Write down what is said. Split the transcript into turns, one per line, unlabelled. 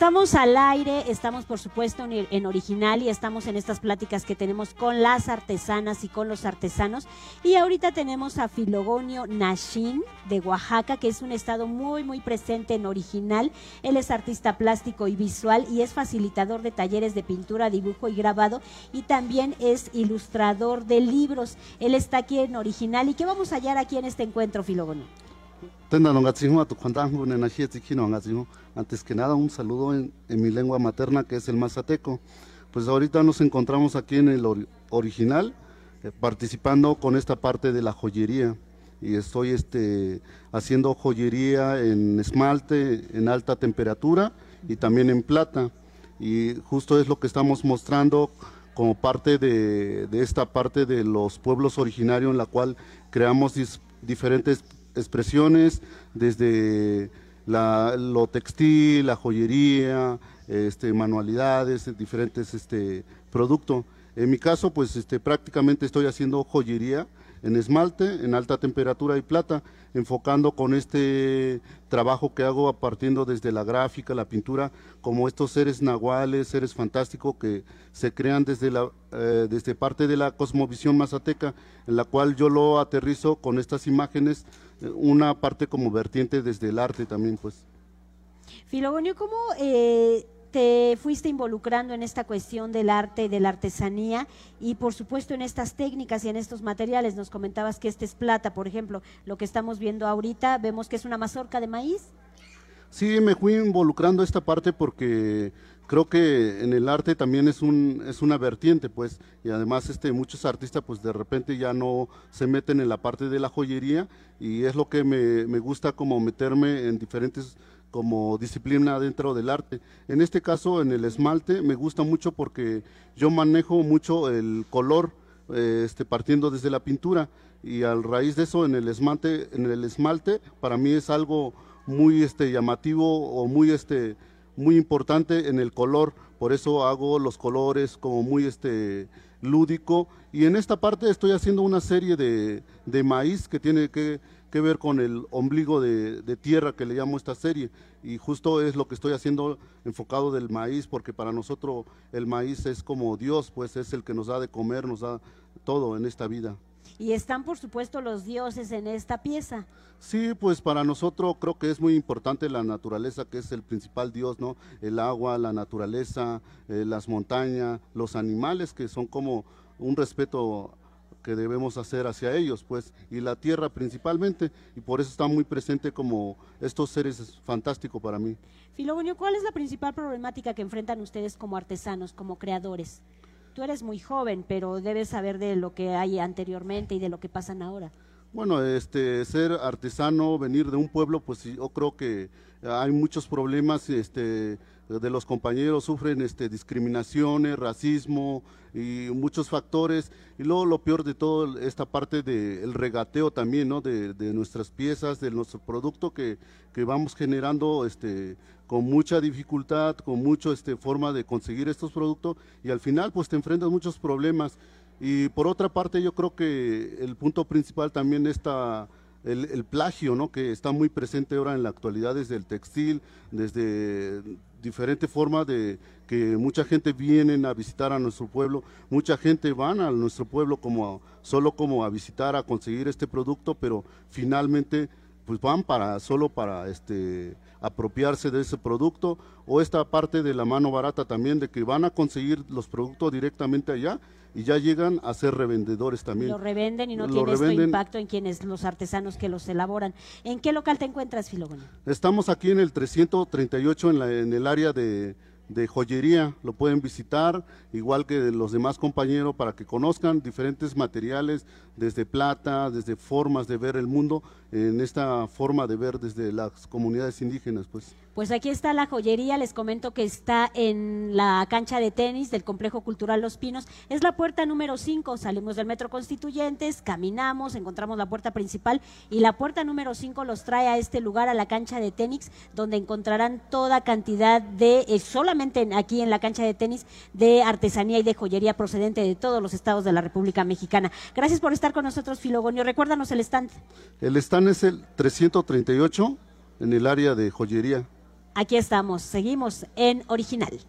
Estamos al aire, estamos por supuesto en original y estamos en estas pláticas que tenemos con las artesanas y con los artesanos. Y ahorita tenemos a Filogonio Nashin de Oaxaca, que es un estado muy, muy presente en original. Él es artista plástico y visual y es facilitador de talleres de pintura, dibujo y grabado y también es ilustrador de libros. Él está aquí en original. ¿Y qué vamos a hallar aquí en este encuentro, Filogonio?
Antes que nada, un saludo en, mi lengua materna, que es el mazateco. Pues ahorita nos encontramos aquí en el original, eh, participando con esta parte de la joyería. Y estoy este, haciendo joyería en esmalte, en alta temperatura y también en plata. Y justo es lo que estamos mostrando como parte de, esta parte de los pueblos originarios en la cual creamos diferentes expresiones desde lo textil, la joyería, este, manualidades, diferentes este, productos. En mi caso, pues este, prácticamente estoy haciendo joyería en esmalte, en alta temperatura y plata, enfocando con este trabajo que hago partiendo desde la gráfica, la pintura, como estos seres nahuales, seres fantásticos que se crean desde, la, eh, desde parte de la cosmovisión mazateca, en la cual yo lo aterrizo con estas imágenes, eh, una parte como vertiente desde el arte también, pues.
Filogonio, ¿cómo eh, te fuiste involucrando en esta cuestión del arte, de la artesanía y por supuesto en estas técnicas y en estos materiales. Nos comentabas que este es plata, por ejemplo, lo que estamos viendo ahorita, vemos que es una mazorca de maíz.
Sí, me fui involucrando esta parte porque creo que en el arte también es un es una vertiente, pues, y además este muchos artistas pues de repente ya no se meten en la parte de la joyería y es lo que me, me gusta como meterme en diferentes como disciplina dentro del arte. En este caso, en el esmalte, me gusta mucho porque yo manejo mucho el color, eh, este, partiendo desde la pintura. Y al raíz de eso en el esmalte, en el esmalte para mí es algo muy este, llamativo o muy este, muy importante en el color, por eso hago los colores como muy este lúdico. Y en esta parte estoy haciendo una serie de, de maíz que tiene que que ver con el ombligo de, tierra que le llamo esta serie y justo es lo que estoy haciendo enfocado del maíz porque para nosotros el maíz es como Dios, pues es el que nos da de comer, nos da todo en esta vida.
Y están por supuesto los dioses en esta pieza.
Sí, pues para nosotros creo que es muy importante la naturaleza, que es el principal dios, ¿no? El agua, la naturaleza, eh, las montañas, los animales que son como un respeto que debemos hacer hacia ellos, pues, y la tierra principalmente, y por eso está muy presente como estos seres fantásticos para mí.
Filogonio, ¿cuál es la principal problemática que enfrentan ustedes como artesanos, como creadores? Tú eres muy joven, pero debes saber de lo que hay anteriormente y de lo que pasan ahora.
Bueno, este, ser artesano, venir de un pueblo, pues yo creo que hay muchos problemas, este, de los compañeros sufren este, discriminaciones, racismo y muchos factores. Y luego lo peor de todo, esta parte del regateo también, ¿no? De, nuestras piezas, de nuestro producto que, que, vamos generando este, con mucha dificultad, con mucha este, forma de conseguir estos productos y al final pues te enfrentas muchos problemas. Y por otra parte, yo creo que el punto principal también está el, plagio, ¿no? que está muy presente ahora en la actualidad desde el textil, desde diferente forma de que mucha gente viene a visitar a nuestro pueblo, mucha gente van a nuestro pueblo como solo como a visitar, a conseguir este producto, pero finalmente pues van para solo para este apropiarse de ese producto o esta parte de la mano barata también de que van a conseguir los productos directamente allá y ya llegan a ser revendedores también.
Lo revenden y no tiene esto impacto en quienes los artesanos que los elaboran. ¿En qué local te encuentras, Filógono?
Estamos aquí en el 338 en, la, en el área de de joyería, lo pueden visitar, igual que los demás compañeros, para que conozcan diferentes materiales, desde plata, desde formas de ver el mundo, en esta forma de ver desde las comunidades indígenas. Pues.
Pues aquí está la joyería, les comento que está en la cancha de tenis del Complejo Cultural Los Pinos. Es la puerta número 5, salimos del Metro Constituyentes, caminamos, encontramos la puerta principal y la puerta número 5 los trae a este lugar, a la cancha de tenis, donde encontrarán toda cantidad de, eh, solamente aquí en la cancha de tenis, de artesanía y de joyería procedente de todos los estados de la República Mexicana. Gracias por estar con nosotros, Filogonio. Recuérdanos el stand.
El stand es el 338 en el área de joyería.
Aquí estamos, seguimos en original.